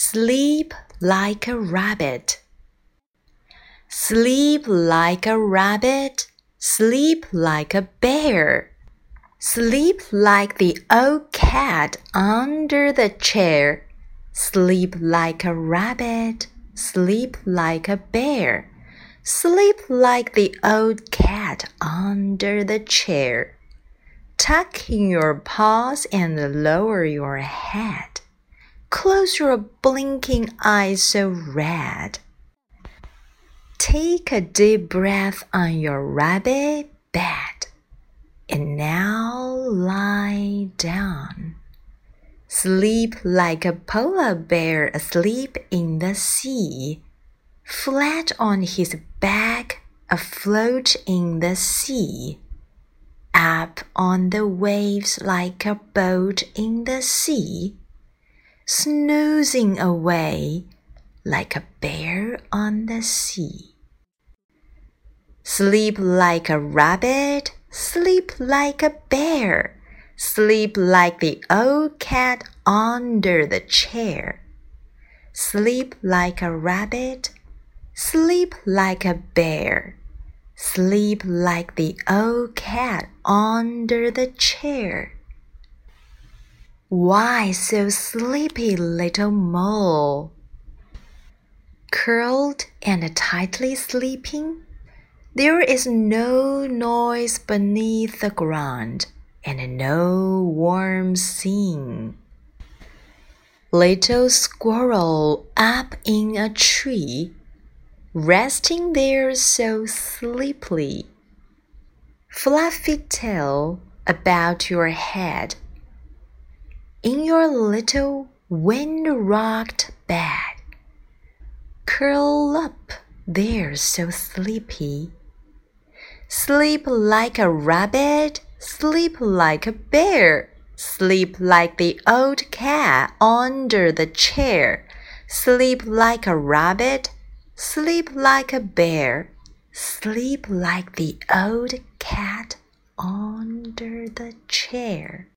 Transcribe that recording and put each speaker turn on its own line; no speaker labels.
Sleep like a rabbit. Sleep like a rabbit. Sleep like a bear. Sleep like the old cat under the chair. Sleep like a rabbit. Sleep like a bear. Sleep like the old cat under the chair. Tuck in your paws and lower your head. Close your blinking eyes so red. Take a deep breath on your rabbit bed. And now lie down. Sleep like a polar bear asleep in the sea, flat on his back, afloat in the sea, up on the waves like a boat in the sea snoozing away like a bear on the sea. Sleep like a rabbit, sleep like a bear, sleep like the old cat under the chair. Sleep like a rabbit, sleep like a bear, sleep like the old cat under the chair. Why so sleepy, little mole? Curled and tightly sleeping, there is no noise beneath the ground and no warm scene. Little squirrel up in a tree, resting there so sleepily. Fluffy tail about your head in your little wind rocked bed. Curl up there so sleepy. Sleep like a rabbit, sleep like a bear, sleep like the old cat under the chair. Sleep like a rabbit, sleep like a bear, sleep like the old cat under the chair.